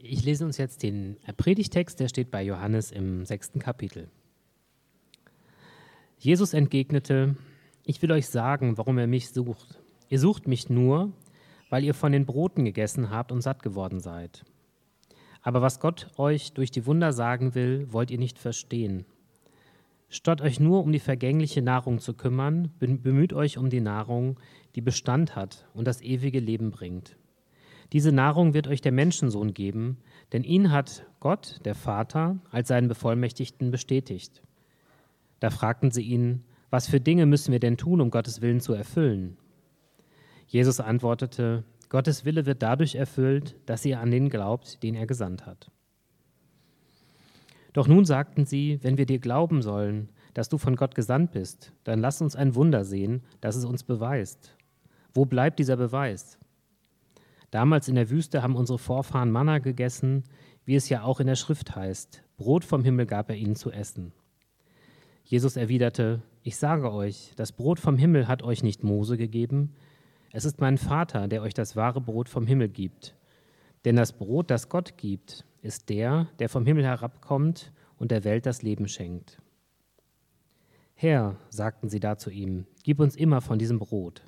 Ich lese uns jetzt den Predigtext, der steht bei Johannes im sechsten Kapitel. Jesus entgegnete, ich will euch sagen, warum ihr mich sucht. Ihr sucht mich nur, weil ihr von den Broten gegessen habt und satt geworden seid. Aber was Gott euch durch die Wunder sagen will, wollt ihr nicht verstehen. Statt euch nur um die vergängliche Nahrung zu kümmern, bemüht euch um die Nahrung, die Bestand hat und das ewige Leben bringt. Diese Nahrung wird euch der Menschensohn geben, denn ihn hat Gott, der Vater, als seinen Bevollmächtigten bestätigt. Da fragten sie ihn, was für Dinge müssen wir denn tun, um Gottes Willen zu erfüllen? Jesus antwortete, Gottes Wille wird dadurch erfüllt, dass ihr an den glaubt, den er gesandt hat. Doch nun sagten sie, wenn wir dir glauben sollen, dass du von Gott gesandt bist, dann lass uns ein Wunder sehen, das es uns beweist. Wo bleibt dieser Beweis? Damals in der Wüste haben unsere Vorfahren Manna gegessen, wie es ja auch in der Schrift heißt. Brot vom Himmel gab er ihnen zu essen. Jesus erwiderte, ich sage euch, das Brot vom Himmel hat euch nicht Mose gegeben, es ist mein Vater, der euch das wahre Brot vom Himmel gibt. Denn das Brot, das Gott gibt, ist der, der vom Himmel herabkommt und der Welt das Leben schenkt. Herr, sagten sie da zu ihm, gib uns immer von diesem Brot.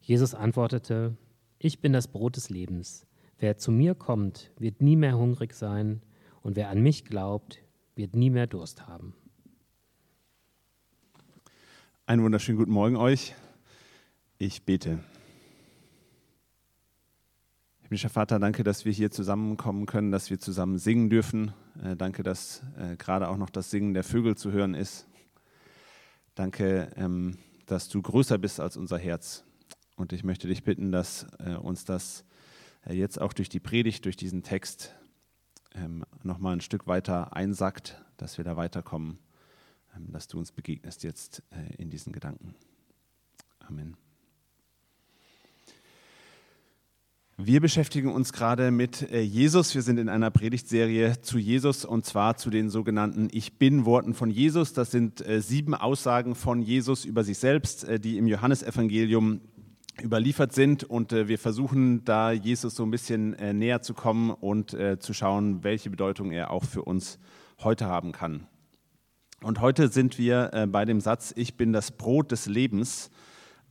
Jesus antwortete, ich bin das Brot des Lebens. Wer zu mir kommt, wird nie mehr hungrig sein, und wer an mich glaubt, wird nie mehr Durst haben. Einen wunderschönen guten Morgen euch. Ich bete. Himmlischer Vater, danke, dass wir hier zusammenkommen können, dass wir zusammen singen dürfen. Äh, danke, dass äh, gerade auch noch das Singen der Vögel zu hören ist. Danke, ähm, dass du größer bist als unser Herz. Und ich möchte dich bitten, dass äh, uns das äh, jetzt auch durch die Predigt, durch diesen Text ähm, nochmal ein Stück weiter einsackt, dass wir da weiterkommen, ähm, dass du uns begegnest jetzt äh, in diesen Gedanken. Amen. Wir beschäftigen uns gerade mit äh, Jesus. Wir sind in einer Predigtserie zu Jesus und zwar zu den sogenannten Ich bin Worten von Jesus. Das sind äh, sieben Aussagen von Jesus über sich selbst, äh, die im Johannesevangelium überliefert sind und wir versuchen da Jesus so ein bisschen näher zu kommen und zu schauen, welche Bedeutung er auch für uns heute haben kann. Und heute sind wir bei dem Satz, ich bin das Brot des Lebens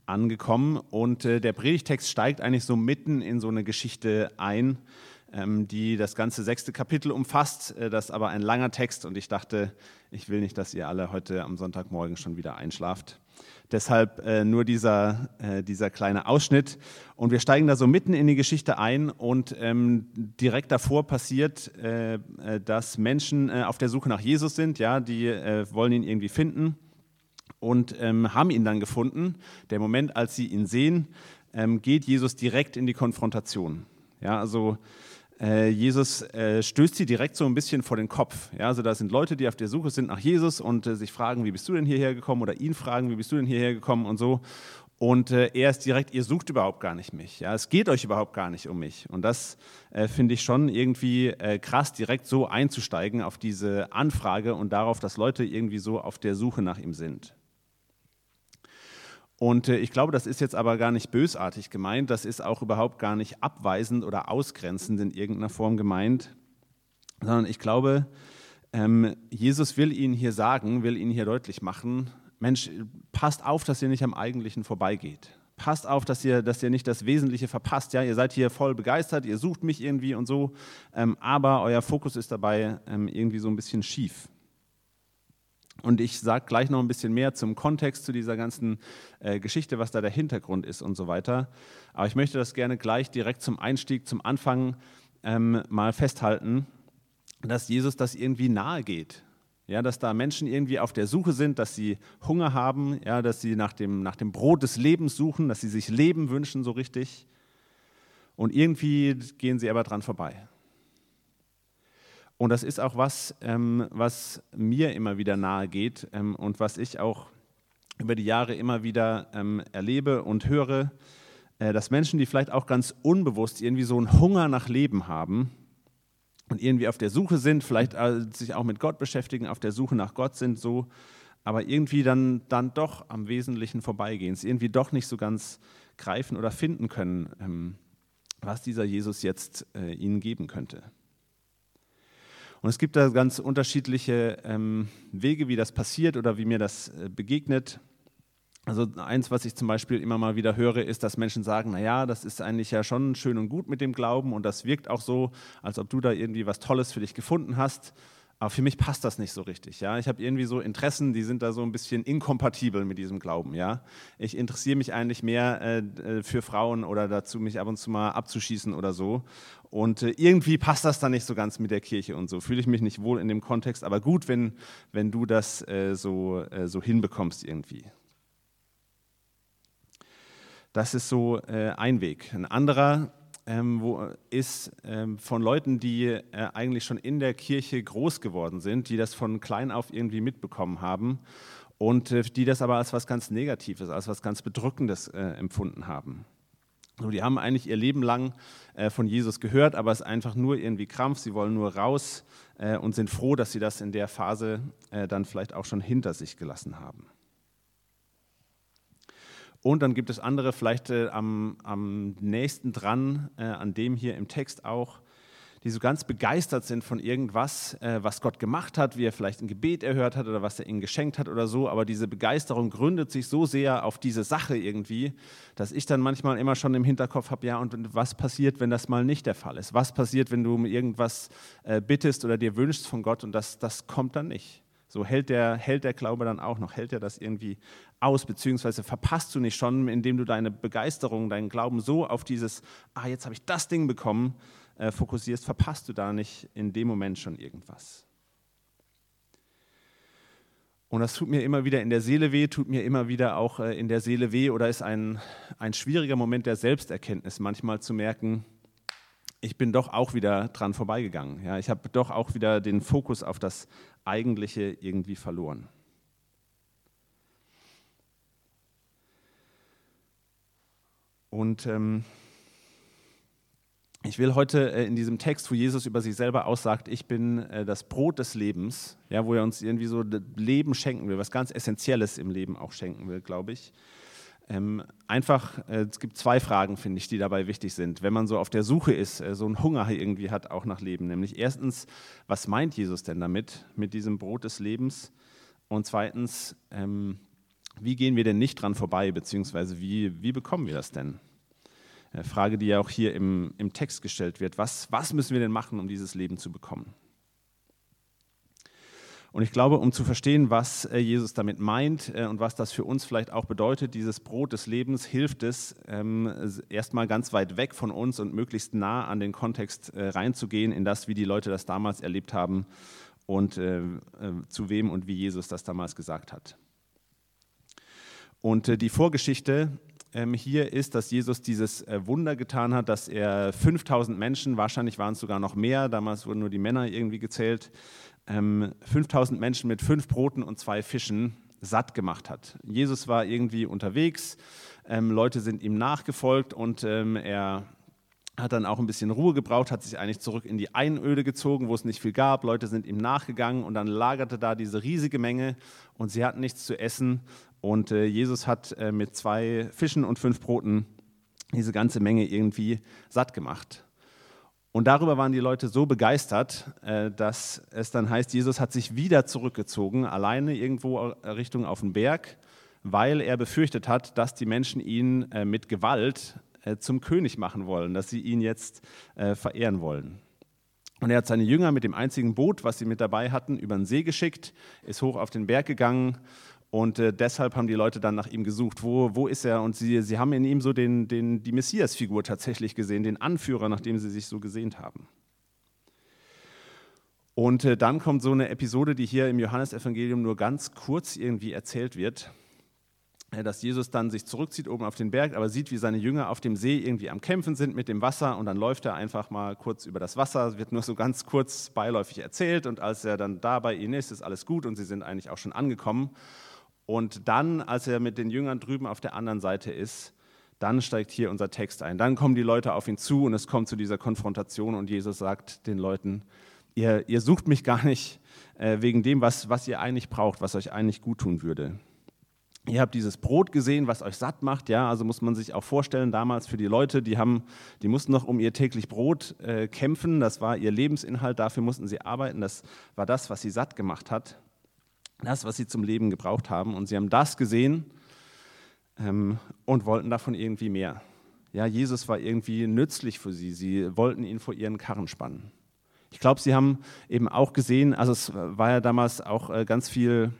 angekommen und äh, der Predigtext steigt eigentlich so mitten in so eine Geschichte ein, ähm, die das ganze sechste Kapitel umfasst. Äh, das ist aber ein langer Text und ich dachte, ich will nicht, dass ihr alle heute am Sonntagmorgen schon wieder einschlaft. Deshalb äh, nur dieser, äh, dieser kleine Ausschnitt. Und wir steigen da so mitten in die Geschichte ein und ähm, direkt davor passiert, äh, äh, dass Menschen auf der Suche nach Jesus sind. Ja, die wollen ihn irgendwie finden und ähm, haben ihn dann gefunden. Der Moment, als sie ihn sehen, ähm, geht Jesus direkt in die Konfrontation. Ja, also äh, Jesus äh, stößt sie direkt so ein bisschen vor den Kopf. Ja, also da sind Leute, die auf der Suche sind nach Jesus und äh, sich fragen, wie bist du denn hierher gekommen? Oder ihn fragen, wie bist du denn hierher gekommen und so. Und äh, er ist direkt, ihr sucht überhaupt gar nicht mich. Ja, es geht euch überhaupt gar nicht um mich. Und das äh, finde ich schon irgendwie äh, krass, direkt so einzusteigen auf diese Anfrage und darauf, dass Leute irgendwie so auf der Suche nach ihm sind. Und äh, ich glaube, das ist jetzt aber gar nicht bösartig gemeint, das ist auch überhaupt gar nicht abweisend oder ausgrenzend in irgendeiner Form gemeint, sondern ich glaube, ähm, Jesus will ihnen hier sagen, will ihnen hier deutlich machen, Mensch, passt auf, dass ihr nicht am Eigentlichen vorbeigeht. Passt auf, dass ihr, dass ihr nicht das Wesentliche verpasst. Ja, ihr seid hier voll begeistert, ihr sucht mich irgendwie und so, ähm, aber euer Fokus ist dabei ähm, irgendwie so ein bisschen schief. Und ich sage gleich noch ein bisschen mehr zum Kontext zu dieser ganzen äh, Geschichte, was da der Hintergrund ist und so weiter. Aber ich möchte das gerne gleich direkt zum Einstieg, zum Anfang ähm, mal festhalten, dass Jesus das irgendwie nahe geht. Ja, dass da Menschen irgendwie auf der Suche sind, dass sie Hunger haben, ja, dass sie nach dem, nach dem Brot des Lebens suchen, dass sie sich Leben wünschen, so richtig. Und irgendwie gehen sie aber dran vorbei. Und das ist auch was, ähm, was mir immer wieder nahe geht ähm, und was ich auch über die Jahre immer wieder ähm, erlebe und höre, äh, dass Menschen, die vielleicht auch ganz unbewusst irgendwie so einen Hunger nach Leben haben und irgendwie auf der Suche sind, vielleicht äh, sich auch mit Gott beschäftigen, auf der Suche nach Gott sind, so, aber irgendwie dann, dann doch am Wesentlichen vorbeigehen, es irgendwie doch nicht so ganz greifen oder finden können, ähm, was dieser Jesus jetzt äh, ihnen geben könnte. Und es gibt da ganz unterschiedliche ähm, Wege, wie das passiert oder wie mir das äh, begegnet. Also eins, was ich zum Beispiel immer mal wieder höre, ist, dass Menschen sagen, naja, das ist eigentlich ja schon schön und gut mit dem Glauben und das wirkt auch so, als ob du da irgendwie was Tolles für dich gefunden hast. Aber für mich passt das nicht so richtig. Ja? Ich habe irgendwie so Interessen, die sind da so ein bisschen inkompatibel mit diesem Glauben. Ja? Ich interessiere mich eigentlich mehr äh, äh, für Frauen oder dazu, mich ab und zu mal abzuschießen oder so. Und äh, irgendwie passt das dann nicht so ganz mit der Kirche und so. Fühle ich mich nicht wohl in dem Kontext, aber gut, wenn, wenn du das äh, so, äh, so hinbekommst irgendwie. Das ist so äh, ein Weg. Ein anderer ähm, wo, ist ähm, von Leuten, die äh, eigentlich schon in der Kirche groß geworden sind, die das von klein auf irgendwie mitbekommen haben und äh, die das aber als was ganz Negatives, als was ganz Bedrückendes äh, empfunden haben. So, die haben eigentlich ihr Leben lang äh, von Jesus gehört, aber es ist einfach nur irgendwie Krampf, sie wollen nur raus äh, und sind froh, dass sie das in der Phase äh, dann vielleicht auch schon hinter sich gelassen haben. Und dann gibt es andere, vielleicht äh, am, am nächsten dran, äh, an dem hier im Text auch, die so ganz begeistert sind von irgendwas, äh, was Gott gemacht hat, wie er vielleicht ein Gebet erhört hat oder was er ihnen geschenkt hat oder so. Aber diese Begeisterung gründet sich so sehr auf diese Sache irgendwie, dass ich dann manchmal immer schon im Hinterkopf habe, ja, und was passiert, wenn das mal nicht der Fall ist? Was passiert, wenn du um irgendwas äh, bittest oder dir wünschst von Gott und das, das kommt dann nicht? So hält der, hält der Glaube dann auch noch, hält er das irgendwie aus, beziehungsweise verpasst du nicht schon, indem du deine Begeisterung, deinen Glauben so auf dieses, ah, jetzt habe ich das Ding bekommen, äh, fokussierst, verpasst du da nicht in dem Moment schon irgendwas. Und das tut mir immer wieder in der Seele weh, tut mir immer wieder auch äh, in der Seele weh oder ist ein, ein schwieriger Moment der Selbsterkenntnis, manchmal zu merken, ich bin doch auch wieder dran vorbeigegangen. Ja, ich habe doch auch wieder den Fokus auf das Eigentliche irgendwie verloren. Und ähm, ich will heute äh, in diesem Text, wo Jesus über sich selber aussagt, ich bin äh, das Brot des Lebens, ja, wo er uns irgendwie so Leben schenken will, was ganz Essentielles im Leben auch schenken will, glaube ich. Ähm, einfach, äh, es gibt zwei Fragen, finde ich, die dabei wichtig sind. Wenn man so auf der Suche ist, äh, so einen Hunger irgendwie hat, auch nach Leben. Nämlich erstens, was meint Jesus denn damit, mit diesem Brot des Lebens? Und zweitens, ähm, wie gehen wir denn nicht dran vorbei, beziehungsweise wie, wie bekommen wir das denn? Äh, Frage, die ja auch hier im, im Text gestellt wird. Was, was müssen wir denn machen, um dieses Leben zu bekommen? Und ich glaube, um zu verstehen, was äh, Jesus damit meint äh, und was das für uns vielleicht auch bedeutet, dieses Brot des Lebens, hilft es, ähm, erstmal ganz weit weg von uns und möglichst nah an den Kontext reinzugehen, in das, wie die Leute das damals erlebt haben und zu wem und wie Jesus das damals gesagt hat. Und äh, die Vorgeschichte ähm, hier ist, dass Jesus dieses äh, Wunder getan hat, dass er 5000 Menschen, wahrscheinlich waren es sogar noch mehr, damals wurden nur die Männer irgendwie gezählt, 5000 ähm, Menschen mit fünf Broten und zwei Fischen satt gemacht hat. Jesus war irgendwie unterwegs, ähm, Leute sind ihm nachgefolgt und er hat dann auch ein bisschen Ruhe gebraucht, hat sich eigentlich zurück in die Einöde gezogen, wo es nicht viel gab. Leute sind ihm nachgegangen und dann lagerte da diese riesige Menge und sie hatten nichts zu essen und äh, Jesus hat äh, mit zwei Fischen und fünf Broten diese ganze Menge irgendwie satt gemacht. Und darüber waren die Leute so begeistert, äh, dass es dann heißt, Jesus hat sich wieder zurückgezogen, alleine irgendwo Richtung auf den Berg, weil er befürchtet hat, dass die Menschen ihn äh, mit Gewalt äh, zum König machen wollen, dass sie ihn jetzt äh, verehren wollen. Und er hat seine Jünger mit dem einzigen Boot, was sie mit dabei hatten, über den See geschickt, ist hoch auf den Berg gegangen und äh, deshalb haben die Leute dann nach ihm gesucht. Wo, wo ist er? Und sie, sie haben in ihm so den, den, die Messias-Figur tatsächlich gesehen, den Anführer, nach dem sie sich so gesehnt haben. Und äh, dann kommt so eine Episode, die hier im Johannesevangelium nur ganz kurz irgendwie erzählt wird, äh, dass Jesus dann sich zurückzieht oben auf den Berg, aber sieht, wie seine Jünger auf dem See irgendwie am Kämpfen sind mit dem Wasser und dann läuft er einfach mal kurz über das Wasser, wird nur so ganz kurz beiläufig erzählt und als er dann da bei ihnen ist, ist alles gut und sie sind eigentlich auch schon angekommen. Und dann, als er mit den Jüngern drüben auf der anderen Seite ist, dann steigt hier unser Text ein. Dann kommen die Leute auf ihn zu und es kommt zu dieser Konfrontation und Jesus sagt den Leuten, ihr, ihr sucht mich gar nicht äh, wegen dem, was, was ihr eigentlich braucht, was euch eigentlich gut tun würde. Ihr habt dieses Brot gesehen, was euch satt macht, ja, also muss man sich auch vorstellen, damals für die Leute, die haben, die mussten noch um ihr täglich Brot äh, kämpfen, das war ihr Lebensinhalt, dafür mussten sie arbeiten, das war das, was sie satt gemacht hat, das, was sie zum Leben gebraucht haben und sie haben das gesehen ähm, und wollten davon irgendwie mehr. Ja, Jesus war irgendwie nützlich für sie, sie wollten ihn vor ihren Karren spannen. Ich glaube, sie haben eben auch gesehen, also es war ja damals auch äh, ganz viel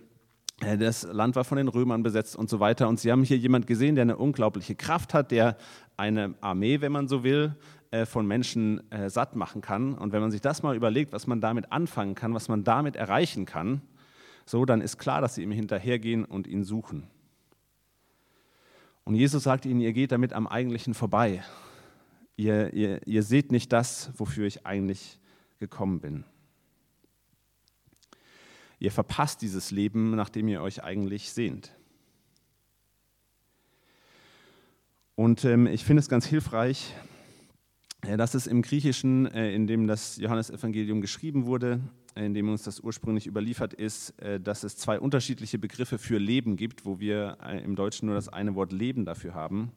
äh, das Land war von den Römern besetzt und so weiter. Und sie haben hier jemand gesehen, der eine unglaubliche Kraft hat, der eine Armee, wenn man so will, äh, von Menschen satt machen kann. Und wenn man sich das mal überlegt, was man damit anfangen kann, was man damit erreichen kann, so, dann ist klar, dass sie ihm hinterhergehen und ihn suchen. Und Jesus sagt ihnen, ihr geht damit am Eigentlichen vorbei. Ihr, ihr, ihr seht nicht das, wofür ich eigentlich gekommen bin. Ihr verpasst dieses Leben, nach dem ihr euch eigentlich sehnt. Und ähm, ich finde es ganz hilfreich, äh, dass es im Griechischen, äh, in dem das Johannesevangelium geschrieben wurde, in dem uns das ursprünglich überliefert ist, äh, dass es zwei unterschiedliche Begriffe für Leben gibt, wo wir äh, im Deutschen nur das eine Wort Leben dafür haben.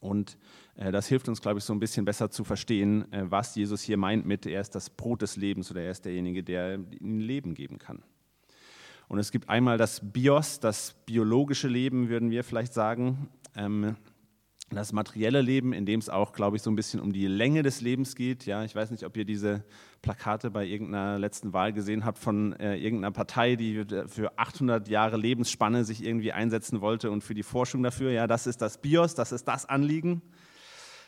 Und äh, das hilft uns, glaube ich, so ein bisschen besser zu verstehen, was Jesus hier meint mit, er ist das Brot des Lebens oder er ist derjenige, der ihnen Leben geben kann. Und es gibt einmal das Bios, das biologische Leben, würden wir vielleicht sagen. Das materielle Leben, in dem es auch, glaube ich, so ein bisschen um die Länge des Lebens geht. Ja, ich weiß nicht, ob ihr diese Plakate bei irgendeiner letzten Wahl gesehen habt von äh, irgendeiner Partei, die für 800 Jahre Lebensspanne sich irgendwie einsetzen wollte und für die Forschung dafür. Ja, das ist das BIOS, das ist das Anliegen.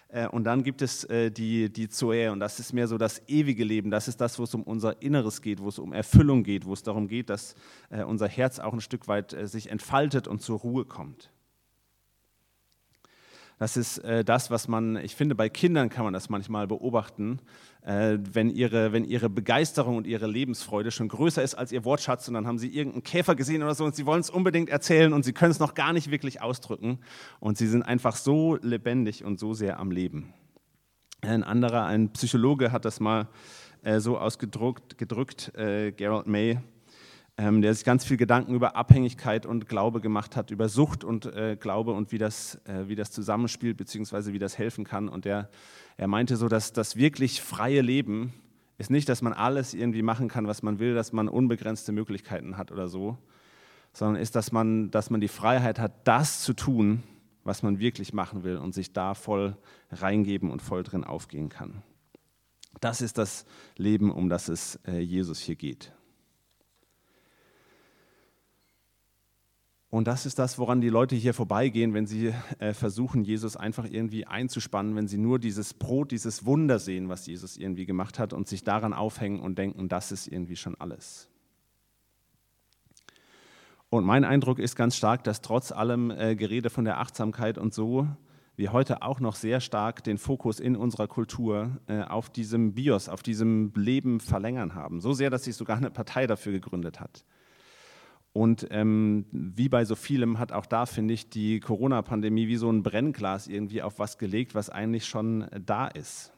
Äh, und dann gibt es äh, die, die Zoe und das ist mehr so das ewige Leben. Das ist das, wo es um unser Inneres geht, wo es um Erfüllung geht, wo es darum geht, dass äh, unser Herz auch ein Stück weit sich entfaltet und zur Ruhe kommt. Das ist äh, das, was man, ich finde, bei Kindern kann man das manchmal beobachten, äh, wenn, ihre, wenn ihre Begeisterung und ihre Lebensfreude schon größer ist als ihr Wortschatz und dann haben sie irgendeinen Käfer gesehen oder so und sie wollen es unbedingt erzählen und sie können es noch gar nicht wirklich ausdrücken und sie sind einfach so lebendig und so sehr am Leben. Ein anderer, ein Psychologe hat das mal äh, so ausgedrückt, gedrückt, äh, Gerald May, ähm, der sich ganz viel Gedanken über Abhängigkeit und Glaube gemacht hat, über Sucht und äh, Glaube und wie das, äh, wie das zusammenspielt, beziehungsweise wie das helfen kann. Und der, er meinte so, dass das wirklich freie Leben ist nicht, dass man alles irgendwie machen kann, was man will, dass man unbegrenzte Möglichkeiten hat oder so, sondern ist, dass man, dass man die Freiheit hat, das zu tun, was man wirklich machen will und sich da voll reingeben und voll drin aufgehen kann. Das ist das Leben, um das es äh, Jesus hier geht. Und das ist das, woran die Leute hier vorbeigehen, wenn sie äh, versuchen, Jesus einfach irgendwie einzuspannen, wenn sie nur dieses Brot, dieses Wunder sehen, was Jesus irgendwie gemacht hat und sich daran aufhängen und denken, das ist irgendwie schon alles. Und mein Eindruck ist ganz stark, dass trotz allem äh, Gerede von der Achtsamkeit und so, wir heute auch noch sehr stark den Fokus in unserer Kultur äh, auf diesem Bios, auf diesem Leben verlängern haben. So sehr, dass sich sogar eine Partei dafür gegründet hat. Und ähm, wie bei so vielem hat auch da, finde ich, die Corona-Pandemie wie so ein Brennglas irgendwie auf was gelegt, was eigentlich schon da ist.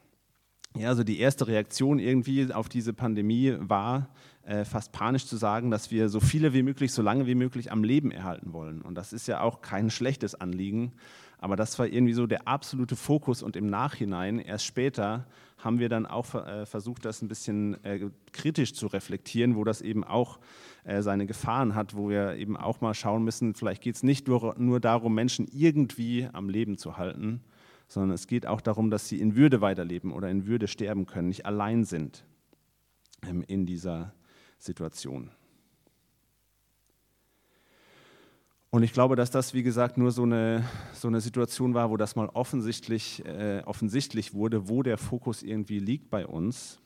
Ja, also die erste Reaktion irgendwie auf diese Pandemie war, äh, fast panisch zu sagen, dass wir so viele wie möglich, so lange wie möglich am Leben erhalten wollen. Und das ist ja auch kein schlechtes Anliegen, aber das war irgendwie so der absolute Fokus und im Nachhinein, erst später, haben wir dann auch äh, versucht, das ein bisschen äh, kritisch zu reflektieren, wo das eben auch äh, seine Gefahren hat, wo wir eben auch mal schauen müssen, vielleicht geht es nicht nur, darum, Menschen irgendwie am Leben zu halten, sondern es geht auch darum, dass sie in Würde weiterleben oder in Würde sterben können, nicht allein sind ähm, in dieser Situation. Und ich glaube, dass das, wie gesagt, nur so eine, so eine Situation war, wo das mal offensichtlich, äh, offensichtlich wurde, wo der Fokus irgendwie liegt bei uns.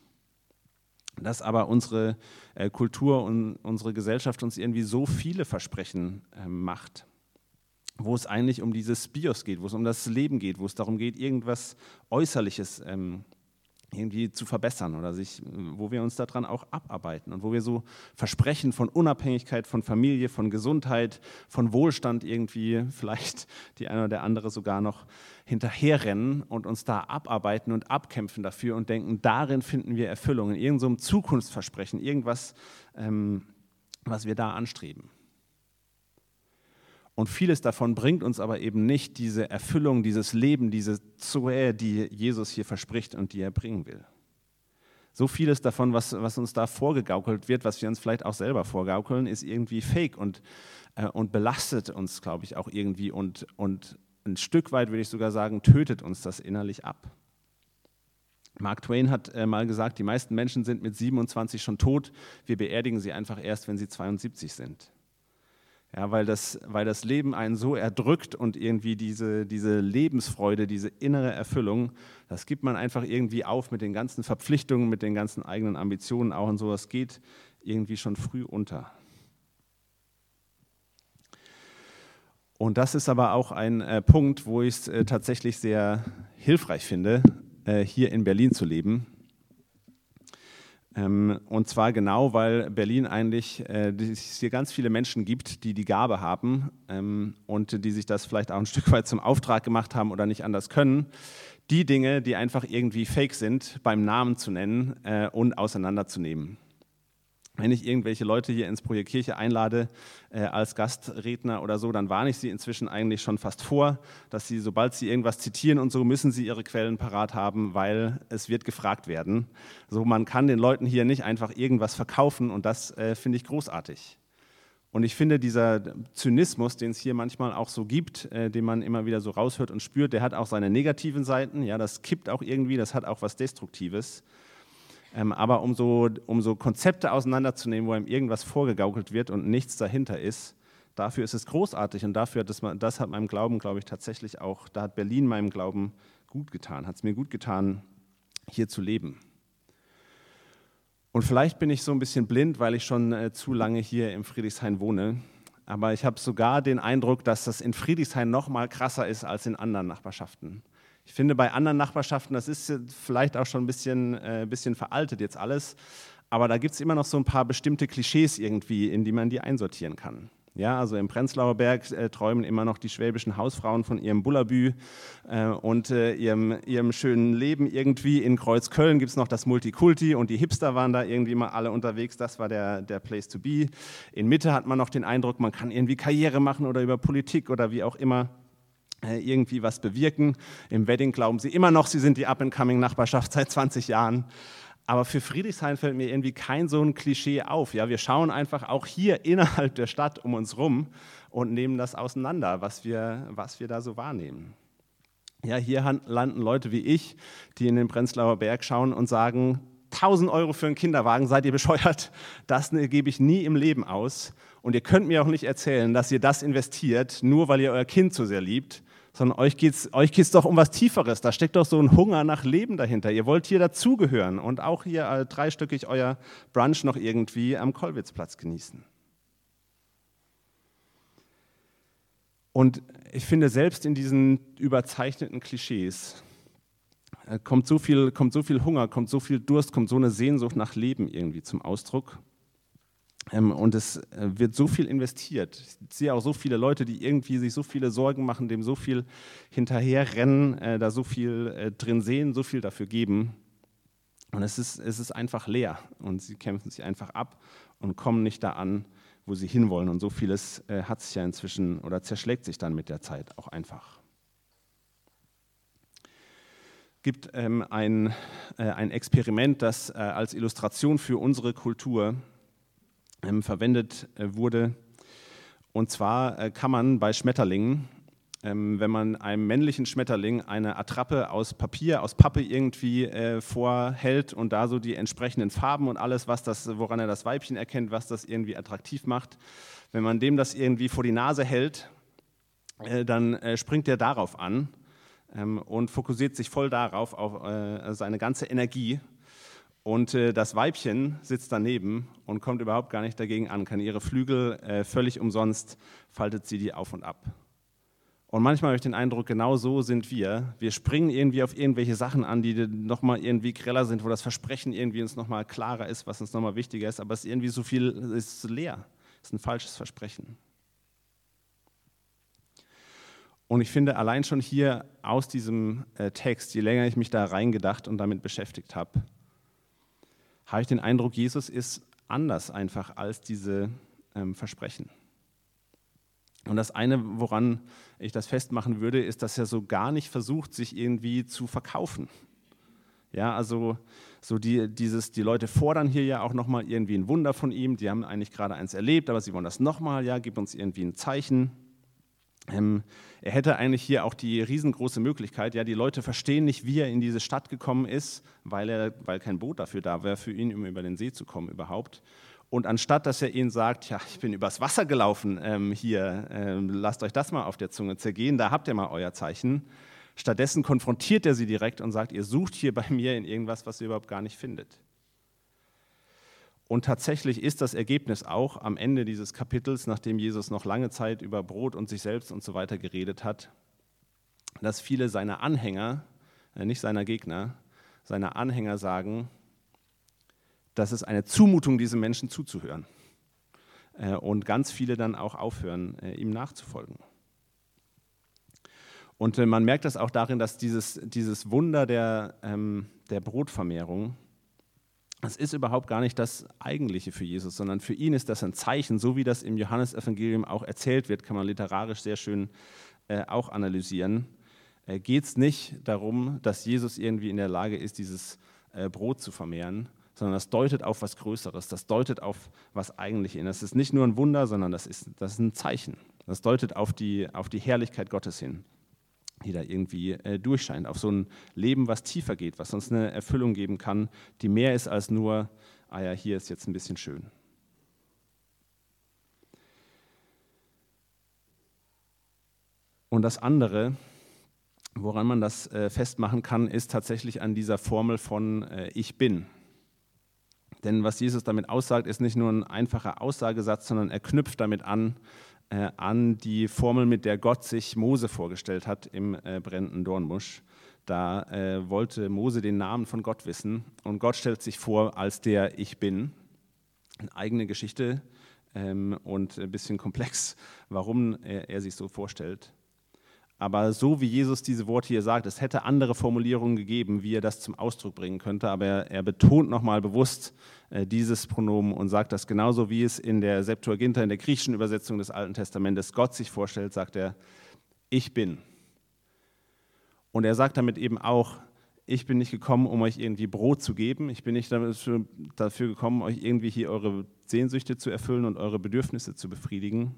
Dass aber unsere äh, Kultur und unsere Gesellschaft uns irgendwie so viele Versprechen äh, macht, wo es eigentlich um dieses Bios geht, wo es um das Leben geht, wo es darum geht, irgendwas Äußerliches ähm, irgendwie zu verbessern oder sich, wo wir uns daran auch abarbeiten und wo wir so Versprechen von Unabhängigkeit, von Familie, von Gesundheit, von Wohlstand irgendwie vielleicht die eine oder andere sogar noch hinterherrennen und uns da abarbeiten und abkämpfen dafür und denken, darin finden wir Erfüllung, in irgendeinem Zukunftsversprechen, irgendwas, ähm, was wir da anstreben. Und vieles davon bringt uns aber eben nicht diese Erfüllung, dieses Leben, diese Zoe, die Jesus hier verspricht und die er bringen will. So vieles davon, was, was uns da vorgegaukelt wird, was wir uns vielleicht auch selber vorgaukeln, ist irgendwie fake und, äh, und belastet uns, glaube ich, auch irgendwie und, und ein Stück weit, würde ich sogar sagen, tötet uns das innerlich ab. Mark Twain hat äh, mal gesagt, die meisten Menschen sind mit 27 schon tot, wir beerdigen sie einfach erst, wenn sie 72 sind. Ja, weil, das, weil das Leben einen so erdrückt und irgendwie diese, diese Lebensfreude, diese innere Erfüllung, das gibt man einfach irgendwie auf mit den ganzen Verpflichtungen, mit den ganzen eigenen Ambitionen auch und so. Das geht irgendwie schon früh unter. Und das ist aber auch ein äh, Punkt, wo ich es äh, tatsächlich sehr hilfreich finde, äh, hier in Berlin zu leben und zwar genau, weil Berlin eigentlich äh, es hier ganz viele Menschen gibt, die die Gabe haben ähm, und die sich das vielleicht auch ein Stück weit zum Auftrag gemacht haben oder nicht anders können, die Dinge, die einfach irgendwie fake sind, beim Namen zu nennen äh, und auseinanderzunehmen. Wenn ich irgendwelche Leute hier ins Projekt Kirche einlade äh, als Gastredner oder so, dann warne ich sie inzwischen eigentlich schon fast vor, dass sie, sobald sie irgendwas zitieren und so, müssen sie ihre Quellen parat haben, weil es wird gefragt werden. So, man kann den Leuten hier nicht einfach irgendwas verkaufen und das äh, finde ich großartig. Und ich finde, dieser Zynismus, den es hier manchmal auch so gibt, äh, den man immer wieder so raushört und spürt, der hat auch seine negativen Seiten. Ja, das kippt auch irgendwie, das hat auch was Destruktives. Ähm, aber um so, um so Konzepte auseinanderzunehmen, wo einem irgendwas vorgegaukelt wird und nichts dahinter ist, dafür ist es großartig und dafür hat das, das hat meinem Glauben, glaube ich, tatsächlich auch, da hat Berlin meinem Glauben gut getan, hat es mir gut getan, hier zu leben. Und vielleicht bin ich so ein bisschen blind, weil ich schon äh, zu lange hier im Friedrichshain wohne. Aber ich habe sogar den Eindruck, dass das in Friedrichshain noch mal krasser ist als in anderen Nachbarschaften. Ich finde, bei anderen Nachbarschaften, das ist vielleicht auch schon ein bisschen, äh, bisschen veraltet jetzt alles, aber da gibt es immer noch so ein paar bestimmte Klischees irgendwie, in die man die einsortieren kann. Ja, also im Prenzlauer Berg äh, träumen immer noch die schwäbischen Hausfrauen von ihrem Bullabü äh, und äh, ihrem, ihrem schönen Leben irgendwie. In Kreuzköln gibt es noch das Multikulti und die Hipster waren da irgendwie mal alle unterwegs. Das war der, der Place to be. In Mitte hat man noch den Eindruck, man kann irgendwie Karriere machen oder über Politik oder wie auch immer irgendwie was bewirken. Im Wedding glauben sie immer noch, sie sind die Up-and-Coming-Nachbarschaft seit 20 Jahren. Aber für Friedrichshain fällt mir irgendwie kein so ein Klischee auf. Ja, wir schauen einfach auch hier innerhalb der Stadt um uns rum und nehmen das auseinander, was wir, was wir da so wahrnehmen. Ja, hier landen Leute wie ich, die in den Prenzlauer Berg schauen und sagen, 1000 Euro für einen Kinderwagen, seid ihr bescheuert? Das ne, gebe ich nie im Leben aus. Und ihr könnt mir auch nicht erzählen, dass ihr das investiert, nur weil ihr euer Kind so sehr liebt sondern euch geht es euch geht's doch um was Tieferes. Da steckt doch so ein Hunger nach Leben dahinter. Ihr wollt hier dazugehören und auch hier äh, dreistöckig euer Brunch noch irgendwie am Kollwitzplatz genießen. Und ich finde, selbst in diesen überzeichneten Klischees äh, kommt so, viel, kommt so viel Hunger, kommt so viel Durst, kommt so eine Sehnsucht nach Leben irgendwie zum Ausdruck. Ähm, und es äh, wird so viel investiert. Ich sehe auch so viele Leute, die irgendwie sich so viele Sorgen machen, dem so viel hinterherrennen, äh, da so viel äh, drin sehen, so viel dafür geben. Und es ist, es ist einfach leer. Und sie kämpfen sich einfach ab und kommen nicht da an, wo sie hinwollen. Und so vieles hat sich ja inzwischen oder zerschlägt sich dann mit der Zeit auch einfach. Es gibt ähm, ein, ein Experiment, das als Illustration für unsere Kultur verwendet äh, wurde. Und zwar äh, kann man bei Schmetterlingen, ähm, wenn man einem männlichen Schmetterling eine Attrappe aus Papier, aus Pappe irgendwie äh, vorhält und da so die entsprechenden Farben und alles, was das, woran er das Weibchen erkennt, was das irgendwie attraktiv macht, wenn man dem das irgendwie vor die Nase hält, dann springt er darauf an ähm, und fokussiert sich voll darauf, auf seine ganze Energie und äh, das Weibchen sitzt daneben und kommt überhaupt gar nicht dagegen an, kann ihre Flügel äh, völlig umsonst, faltet sie die auf und ab. Und manchmal habe ich den Eindruck, genau so sind wir. Wir springen irgendwie auf irgendwelche Sachen an, die nochmal irgendwie greller sind, wo das Versprechen irgendwie uns nochmal klarer ist, was uns nochmal wichtiger ist, aber es ist irgendwie so viel, es ist leer. Es ist ein falsches Versprechen. Und ich finde allein schon hier aus diesem äh, Text, je länger ich mich da reingedacht und damit beschäftigt habe, habe ich den Eindruck, Jesus ist anders einfach als diese ähm, Versprechen. Und das eine, woran ich das festmachen würde, ist, dass er so gar nicht versucht, sich irgendwie zu verkaufen. Ja, also so die, dieses, die Leute fordern hier ja auch nochmal irgendwie ein Wunder von ihm. Die haben eigentlich gerade eins erlebt, aber sie wollen das nochmal, ja, gib uns irgendwie ein Zeichen. Ähm, er hätte eigentlich hier auch die riesengroße Möglichkeit, ja, die Leute verstehen nicht, wie er in diese Stadt gekommen ist, weil, er, weil kein Boot dafür da wäre, für ihn, um über den See zu kommen überhaupt. Und anstatt dass er ihnen sagt, ja, ich bin übers Wasser gelaufen ähm, hier, ähm, lasst euch das mal auf der Zunge zergehen, da habt ihr mal euer Zeichen. Stattdessen konfrontiert er sie direkt und sagt, ihr sucht hier bei mir in irgendwas, was ihr überhaupt gar nicht findet. Und tatsächlich ist das Ergebnis auch am Ende dieses Kapitels, nachdem Jesus noch lange Zeit über Brot und sich selbst und so weiter geredet hat, dass viele seiner Anhänger, äh, nicht seiner Gegner, seiner Anhänger sagen, dass es eine Zumutung, diesem Menschen zuzuhören. Äh, und ganz viele dann auch aufhören, äh, ihm nachzufolgen. Und man merkt das auch darin, dass dieses, dieses Wunder der, ähm, der Brotvermehrung, das ist überhaupt gar nicht das Eigentliche für Jesus, sondern für ihn ist das ein Zeichen, so wie das im Johannesevangelium auch erzählt wird, kann man literarisch sehr schön äh, auch analysieren. Äh, Geht es nicht darum, dass Jesus irgendwie in der Lage ist, dieses äh, Brot zu vermehren, sondern das deutet auf was Größeres, das deutet auf was Eigentliches. Das ist nicht nur ein Wunder, sondern das ist, das ist ein Zeichen. Das deutet auf die, auf die Herrlichkeit Gottes hin die da irgendwie äh, durchscheint, auf so ein Leben, was tiefer geht, was uns eine Erfüllung geben kann, die mehr ist als nur, ah ja, hier ist jetzt ein bisschen schön. Und das andere, woran man das äh, festmachen kann, ist tatsächlich an dieser Formel von äh, Ich bin. Denn was Jesus damit aussagt, ist nicht nur ein einfacher Aussagesatz, sondern er knüpft damit an an die Formel, mit der Gott sich Mose vorgestellt hat im äh, brennenden Dornbusch. Da äh, wollte Mose den Namen von Gott wissen und Gott stellt sich vor als der Ich Bin. Eine eigene Geschichte ähm, und ein bisschen komplex, warum er sich so vorstellt. Aber so wie Jesus diese Worte hier sagt, es hätte andere Formulierungen gegeben, wie er das zum Ausdruck bringen könnte, aber er, er betont nochmal bewusst äh, dieses Pronomen und sagt das genauso, wie es in der Septuaginta, in der griechischen Übersetzung des Alten Testamentes Gott sich vorstellt, sagt er, ich bin. Und er sagt damit eben auch, ich bin nicht gekommen, um euch irgendwie Brot zu geben, ich bin nicht dafür, dafür gekommen, euch irgendwie hier eure Sehnsüchte zu erfüllen und eure Bedürfnisse zu befriedigen,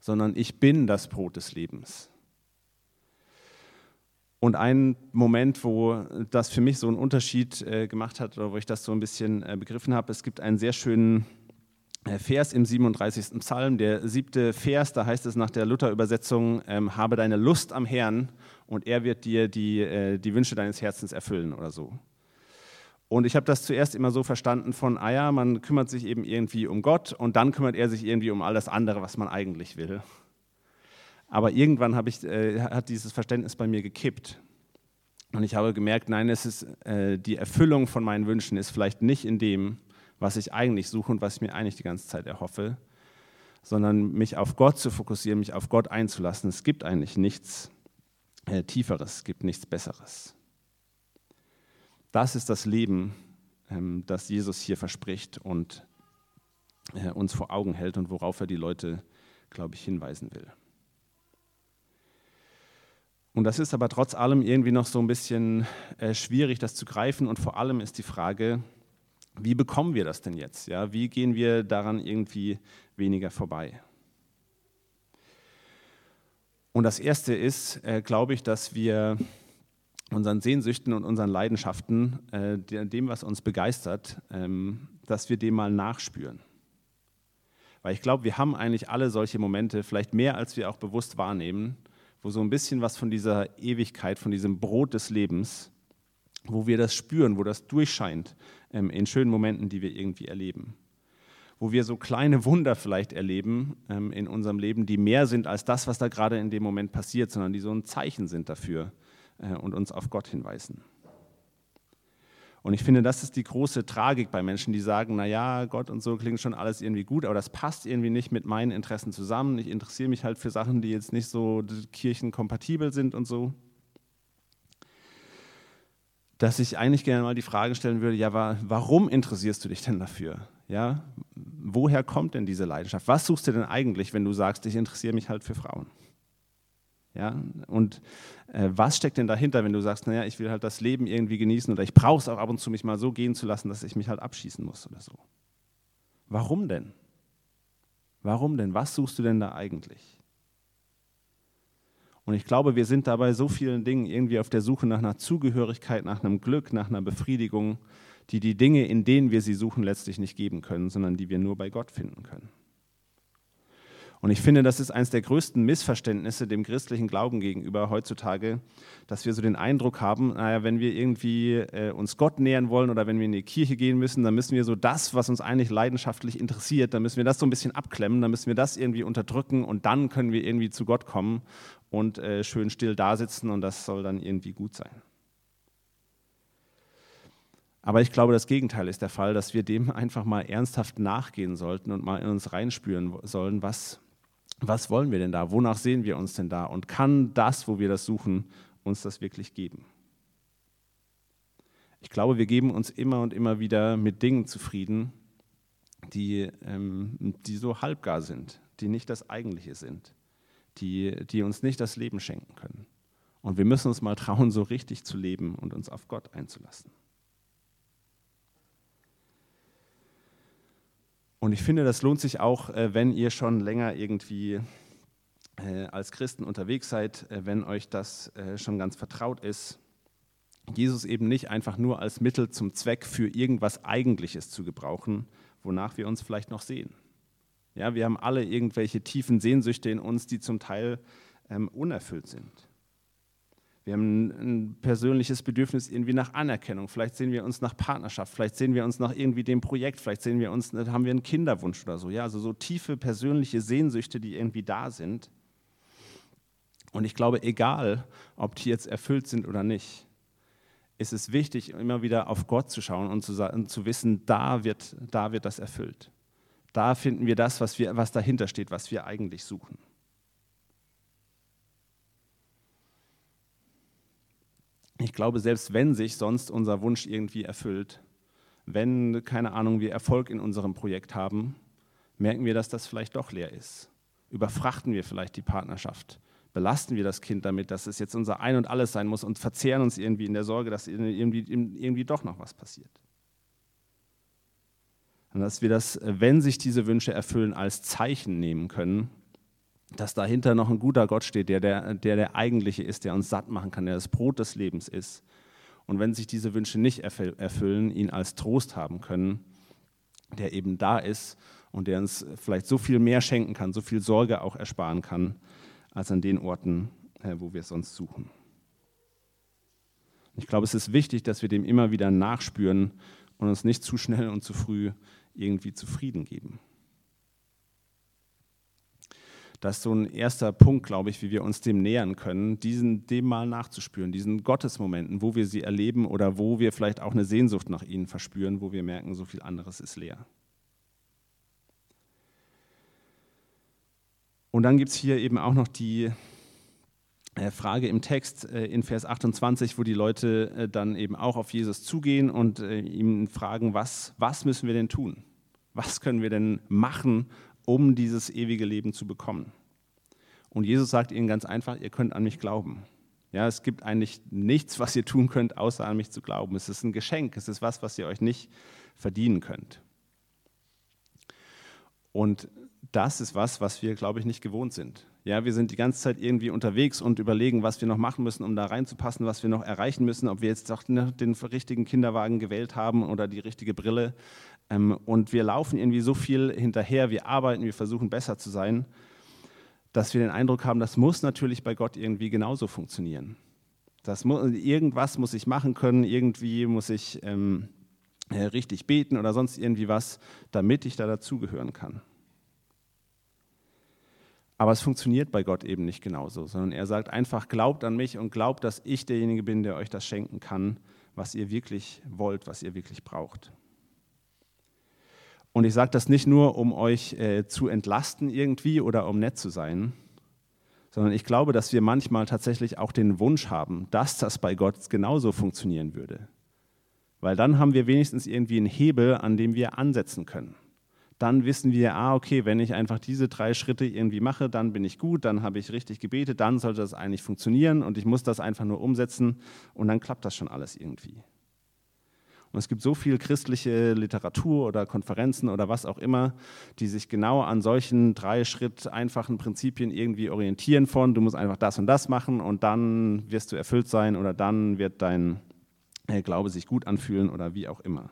sondern ich bin das Brot des Lebens. Und ein Moment, wo das für mich so einen Unterschied äh, gemacht hat oder wo ich das so ein bisschen äh, begriffen habe, es gibt einen sehr schönen äh, Vers im 37. Psalm, der siebte Vers, da heißt es nach der Luther-Übersetzung, ähm, habe deine Lust am Herrn und er wird dir die, die Wünsche deines Herzens erfüllen oder so. Und ich habe das zuerst immer so verstanden von, ah ja, man kümmert sich eben irgendwie um Gott und dann kümmert er sich irgendwie um all das andere, was man eigentlich will. Aber irgendwann ich, äh, hat dieses Verständnis bei mir gekippt. Und ich habe gemerkt, nein, es ist, äh, die Erfüllung von meinen Wünschen ist vielleicht nicht in dem, was ich eigentlich suche und was ich mir eigentlich die ganze Zeit erhoffe, sondern mich auf Gott zu fokussieren, mich auf Gott einzulassen. Es gibt eigentlich nichts äh, Tieferes, es gibt nichts Besseres. Das ist das Leben, ähm, das Jesus hier verspricht und äh, uns vor Augen hält und worauf er die Leute, glaube ich, hinweisen will. Und das ist aber trotz allem irgendwie noch so ein bisschen äh, schwierig, das zu greifen. Und vor allem ist die Frage, wie bekommen wir das denn jetzt? Ja, wie gehen wir daran irgendwie weniger vorbei? Und das Erste ist, äh, glaube ich, dass wir unseren Sehnsüchten und unseren Leidenschaften, äh, dem, was uns begeistert, ähm, dass wir dem mal nachspüren. Weil ich glaube, wir haben eigentlich alle solche Momente, vielleicht mehr als wir auch bewusst wahrnehmen, wo so ein bisschen was von dieser Ewigkeit, von diesem Brot des Lebens, wo wir das spüren, wo das durchscheint ähm, in schönen Momenten, die wir irgendwie erleben. Wo wir so kleine Wunder vielleicht erleben ähm, in unserem Leben, die mehr sind als das, was da gerade in dem Moment passiert, sondern die so ein Zeichen sind dafür und uns auf Gott hinweisen. Und ich finde, das ist die große Tragik bei Menschen, die sagen, naja, Gott und so klingt schon alles irgendwie gut, aber das passt irgendwie nicht mit meinen Interessen zusammen. Ich interessiere mich halt für Sachen, die jetzt nicht so kirchenkompatibel sind und so. Dass ich eigentlich gerne mal die Frage stellen würde, ja, warum interessierst du dich denn dafür? Ja, woher kommt denn diese Leidenschaft? Was suchst du denn eigentlich, wenn du sagst, ich interessiere mich halt für Frauen? Ja, und äh, was steckt denn dahinter, wenn du sagst, naja, ich will halt das Leben irgendwie genießen oder ich brauche es auch ab und zu, mich mal so gehen zu lassen, dass ich mich halt abschießen muss oder so? Warum denn? Warum denn? Was suchst du denn da eigentlich? Und ich glaube, wir sind dabei so vielen Dingen irgendwie auf der Suche nach einer Zugehörigkeit, nach einem Glück, nach einer Befriedigung, die die Dinge, in denen wir sie suchen, letztlich nicht geben können, sondern die wir nur bei Gott finden können. Und ich finde, das ist eines der größten Missverständnisse dem christlichen Glauben gegenüber heutzutage, dass wir so den Eindruck haben, naja, wenn wir irgendwie äh, uns Gott nähern wollen oder wenn wir in die Kirche gehen müssen, dann müssen wir so das, was uns eigentlich leidenschaftlich interessiert, dann müssen wir das so ein bisschen abklemmen, dann müssen wir das irgendwie unterdrücken und dann können wir irgendwie zu Gott kommen und äh, schön still da sitzen und das soll dann irgendwie gut sein. Aber ich glaube, das Gegenteil ist der Fall, dass wir dem einfach mal ernsthaft nachgehen sollten und mal in uns reinspüren sollen, was was wollen wir denn da? Wonach sehen wir uns denn da? Und kann das, wo wir das suchen, uns das wirklich geben? Ich glaube, wir geben uns immer und immer wieder mit Dingen zufrieden, die, ähm, die so halbgar sind, die nicht das Eigentliche sind, die, die uns nicht das Leben schenken können. Und wir müssen uns mal trauen, so richtig zu leben und uns auf Gott einzulassen. Und ich finde, das lohnt sich auch, äh, wenn ihr schon länger irgendwie äh, als Christen unterwegs seid, äh, wenn euch das schon ganz vertraut ist. Jesus eben nicht einfach nur als Mittel zum Zweck für irgendwas Eigentliches zu gebrauchen, wonach wir uns vielleicht noch sehen. Ja, wir haben alle irgendwelche tiefen Sehnsüchte in uns, die zum Teil ähm, unerfüllt sind. Wir haben ein persönliches Bedürfnis irgendwie nach Anerkennung. Vielleicht sehen wir uns nach Partnerschaft, vielleicht sehen wir uns nach irgendwie dem Projekt, vielleicht sehen wir uns, haben wir einen Kinderwunsch oder so. Ja, also so tiefe persönliche Sehnsüchte, die irgendwie da sind. Und ich glaube, egal, ob die jetzt erfüllt sind oder nicht, ist es wichtig, immer wieder auf Gott zu schauen und zu, und zu wissen, da wird, da wird das erfüllt. Da finden wir das, was, wir, was dahinter steht, was wir eigentlich suchen. Ich glaube, selbst wenn sich sonst unser Wunsch irgendwie erfüllt, wenn, keine Ahnung, wir Erfolg in unserem Projekt haben, merken wir, dass das vielleicht doch leer ist. Überfrachten wir vielleicht die Partnerschaft? Belasten wir das Kind damit, dass es jetzt unser Ein und Alles sein muss und verzehren uns irgendwie in der Sorge, dass irgendwie, irgendwie doch noch was passiert? Und dass wir das, wenn sich diese Wünsche erfüllen, als Zeichen nehmen können, dass dahinter noch ein guter Gott steht, der der, der der eigentliche ist, der uns satt machen kann, der das Brot des Lebens ist. Und wenn sich diese Wünsche nicht erfüllen, ihn als Trost haben können, der eben da ist und der uns vielleicht so viel mehr schenken kann, so viel Sorge auch ersparen kann, als an den Orten, äh, wo wir es sonst suchen. Ich glaube, es ist wichtig, dass wir dem immer wieder nachspüren und uns nicht zu schnell und zu früh irgendwie zufrieden geben. Das ist so ein erster Punkt, glaube ich, wie wir uns dem nähern können, diesen, dem mal nachzuspüren, diesen Gottesmomenten, wo wir sie erleben oder wo wir vielleicht auch eine Sehnsucht nach ihnen verspüren, wo wir merken, so viel anderes ist leer. Und dann gibt es hier eben auch noch die äh, Frage im Text äh, in Vers 28, wo die Leute äh, dann eben auch auf Jesus zugehen und ihm fragen, was, was müssen wir denn tun? Was können wir denn machen, um dieses ewige Leben zu bekommen. Und Jesus sagt ihnen ganz einfach, ihr könnt an mich glauben. Ja, es gibt eigentlich nichts, was ihr tun könnt, außer an mich zu glauben. Es ist ein Geschenk, es ist was, was ihr euch nicht verdienen könnt. Und das ist was, was wir, glaube ich, nicht gewohnt sind. Ja, wir sind die ganze Zeit irgendwie unterwegs und überlegen, was wir noch machen müssen, um da reinzupassen, was wir noch erreichen müssen, ob wir jetzt doch den richtigen Kinderwagen gewählt haben oder die richtige Brille. Ähm, und wir laufen irgendwie so viel hinterher, wir arbeiten, wir versuchen besser zu sein, dass wir den Eindruck haben, das muss natürlich bei Gott irgendwie genauso funktionieren. Das muss, irgendwas muss ich machen können, irgendwie muss ich ähm, äh, richtig beten oder sonst irgendwie was, damit ich da dazugehören kann. Aber es funktioniert bei Gott eben nicht genauso, sondern er sagt einfach, glaubt an mich und glaubt, dass ich derjenige bin, der euch das schenken kann, was ihr wirklich wollt, was ihr wirklich braucht. Und ich sage das nicht nur, um euch äh, zu entlasten irgendwie oder um nett zu sein, sondern ich glaube, dass wir manchmal tatsächlich auch den Wunsch haben, dass das bei Gott genauso funktionieren würde. Weil dann haben wir wenigstens irgendwie einen Hebel, an dem wir ansetzen können. Dann wissen wir, ah, okay, wenn ich einfach diese drei Schritte irgendwie mache, dann bin ich gut, dann habe ich richtig gebetet, dann sollte das eigentlich funktionieren und ich muss das einfach nur umsetzen und dann klappt das schon alles irgendwie. Und es gibt so viel christliche Literatur oder Konferenzen oder was auch immer, die sich genau an solchen drei Schritt einfachen Prinzipien irgendwie orientieren von, du musst einfach das und das machen und dann wirst du erfüllt sein oder dann wird dein äh, Glaube sich gut anfühlen oder wie auch immer.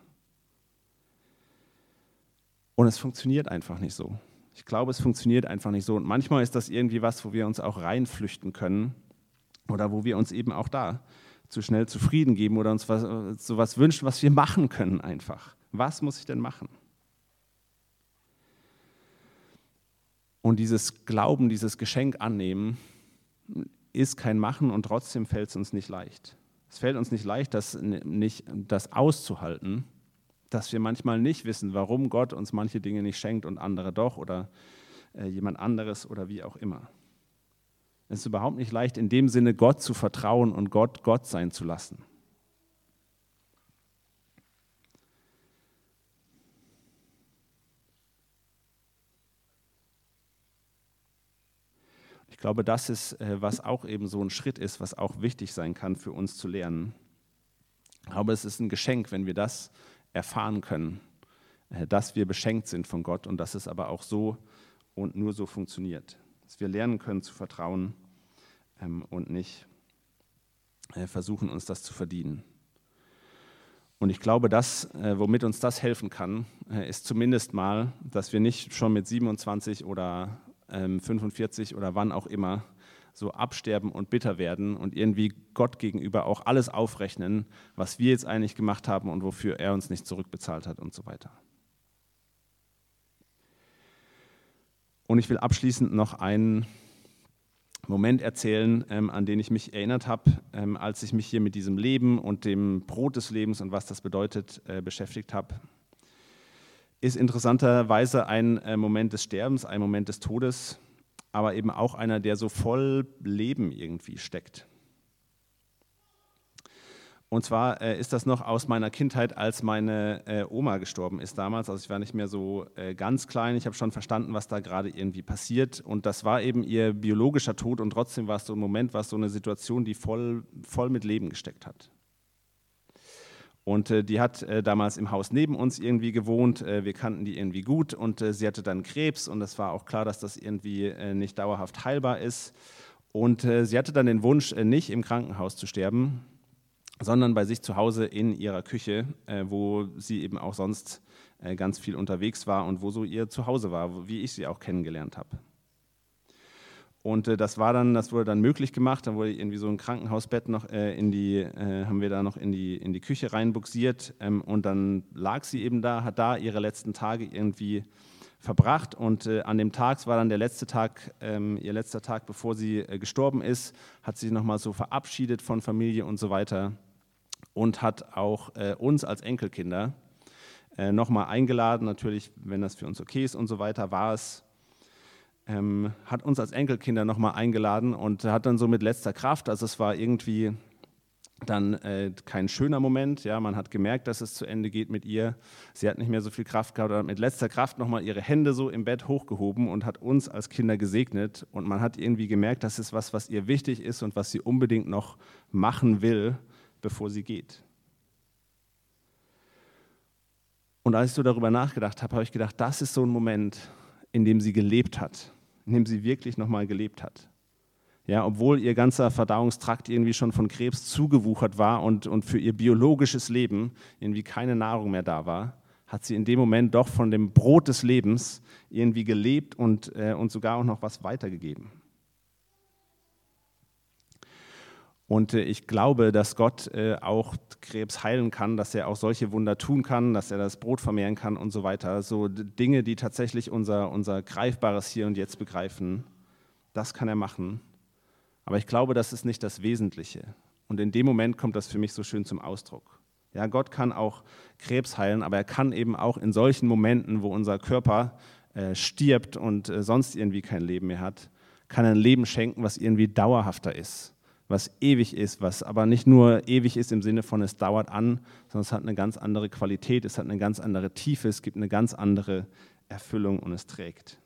Und es funktioniert einfach nicht so. Ich glaube, es funktioniert einfach nicht so. Und manchmal ist das irgendwie was, wo wir uns auch reinflüchten können oder wo wir uns eben auch da zu schnell zufrieden geben oder uns was, so was wünschen, was wir machen können einfach. Was muss ich denn machen? Und dieses Glauben, dieses Geschenk annehmen, ist kein Machen und trotzdem fällt es uns nicht leicht. Es fällt uns nicht leicht, das, nicht, das auszuhalten, dass wir manchmal nicht wissen, warum Gott uns manche Dinge nicht schenkt und andere doch oder äh, jemand anderes oder wie auch immer. Es ist überhaupt nicht leicht, in dem Sinne Gott zu vertrauen und Gott Gott sein zu lassen. Ich glaube, das ist, äh, was auch eben so ein Schritt ist, was auch wichtig sein kann für uns zu lernen. Ich glaube, es ist ein Geschenk, wenn wir das erfahren können, äh, dass wir beschenkt sind von Gott und dass es aber auch so und nur so funktioniert dass wir lernen können zu vertrauen ähm, und nicht äh, versuchen, uns das zu verdienen. Und ich glaube, das, äh, womit uns das helfen kann, ist zumindest mal, dass wir nicht schon mit 27 oder ähm, 45 oder wann auch immer so absterben und bitter werden und irgendwie Gott gegenüber auch alles aufrechnen, was wir jetzt eigentlich gemacht haben und wofür er uns nicht zurückbezahlt hat und so weiter. Und ich will abschließend noch einen Moment erzählen, ähm, an den ich mich erinnert habe, ähm, als ich mich hier mit diesem Leben und dem Brot des Lebens und was das bedeutet äh, beschäftigt habe. Ist interessanterweise ein äh, Moment des Sterbens, ein Moment des Todes, aber eben auch einer, der so voll Leben irgendwie steckt. Und zwar äh, ist das noch aus meiner Kindheit, als meine äh, Oma gestorben ist damals. Also ich war nicht mehr so äh, ganz klein. Ich habe schon verstanden, was da gerade irgendwie passiert. Und das war eben ihr biologischer Tod. Und trotzdem war es so ein Moment, war es so eine Situation, die voll, voll mit Leben gesteckt hat. Und äh, die hat äh, damals im Haus neben uns irgendwie gewohnt. Äh, wir kannten die irgendwie gut. Und sie hatte dann Krebs. Und es war auch klar, dass das irgendwie nicht dauerhaft heilbar ist. Und sie hatte dann den Wunsch, nicht im Krankenhaus zu sterben, sondern bei sich zu Hause in ihrer Küche, äh, wo sie eben auch sonst äh, ganz viel unterwegs war und wo so ihr Zuhause war, wie ich sie auch kennengelernt habe. Und äh, das war dann, das wurde dann möglich gemacht. Da wurde irgendwie so ein Krankenhausbett noch äh, in die, äh, haben wir da noch in die, in die Küche reinbuxiert. Ähm, und dann lag sie eben da, hat da ihre letzten Tage irgendwie verbracht. Und äh, an dem Tag, es war dann der letzte Tag, ähm, ihr letzter Tag, bevor sie gestorben ist, hat sie nochmal so verabschiedet von Familie und so weiter und hat auch äh, uns als Enkelkinder äh, nochmal eingeladen, natürlich, wenn das für uns okay ist und so weiter, war es, ähm, hat uns als Enkelkinder nochmal eingeladen und hat dann so mit letzter Kraft, also es war irgendwie dann äh, kein schöner Moment, ja, man hat gemerkt, dass es zu Ende geht mit ihr, sie hat nicht mehr so viel Kraft gehabt, aber mit letzter Kraft nochmal ihre Hände so im Bett hochgehoben und hat uns als Kinder gesegnet. Und man hat irgendwie gemerkt, das ist was, was ihr wichtig ist und was sie unbedingt noch machen will bevor sie geht. Und als ich so darüber nachgedacht habe, habe ich gedacht, das ist so ein Moment, in dem sie gelebt hat, in dem sie wirklich nochmal gelebt hat. Ja, obwohl ihr ganzer Verdauungstrakt irgendwie schon von Krebs zugewuchert war und, und für ihr biologisches Leben irgendwie keine Nahrung mehr da war, hat sie in dem Moment doch von dem Brot des Lebens irgendwie gelebt und, äh, und sogar auch noch was weitergegeben. Und äh, ich glaube, dass Gott äh, auch Krebs heilen kann, dass er auch solche Wunder tun kann, dass er das Brot vermehren kann und so weiter. So Dinge, die tatsächlich unser, unser greifbares Hier und Jetzt begreifen, das kann er machen. Aber ich glaube, das ist nicht das Wesentliche. Und in dem Moment kommt das für mich so schön zum Ausdruck. Ja, Gott kann auch Krebs heilen, aber er kann eben auch in solchen Momenten, wo unser Körper äh, stirbt und sonst irgendwie kein Leben mehr hat, kann ein Leben schenken, was irgendwie dauerhafter ist was ewig ist, was aber nicht nur ewig ist im Sinne von es dauert an, sondern es hat eine ganz andere Qualität, es hat eine ganz andere Tiefe, es gibt eine ganz andere Erfüllung und es trägt.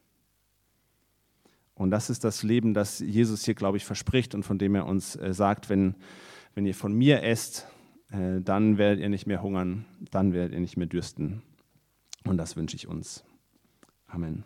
Und das ist das Leben, das Jesus hier, glaube ich, verspricht und von dem er uns äh, sagt, wenn, wenn ihr von mir esst, äh, dann werdet ihr nicht mehr hungern, dann werdet ihr nicht mehr dürsten. Und das wünsche ich uns. Amen.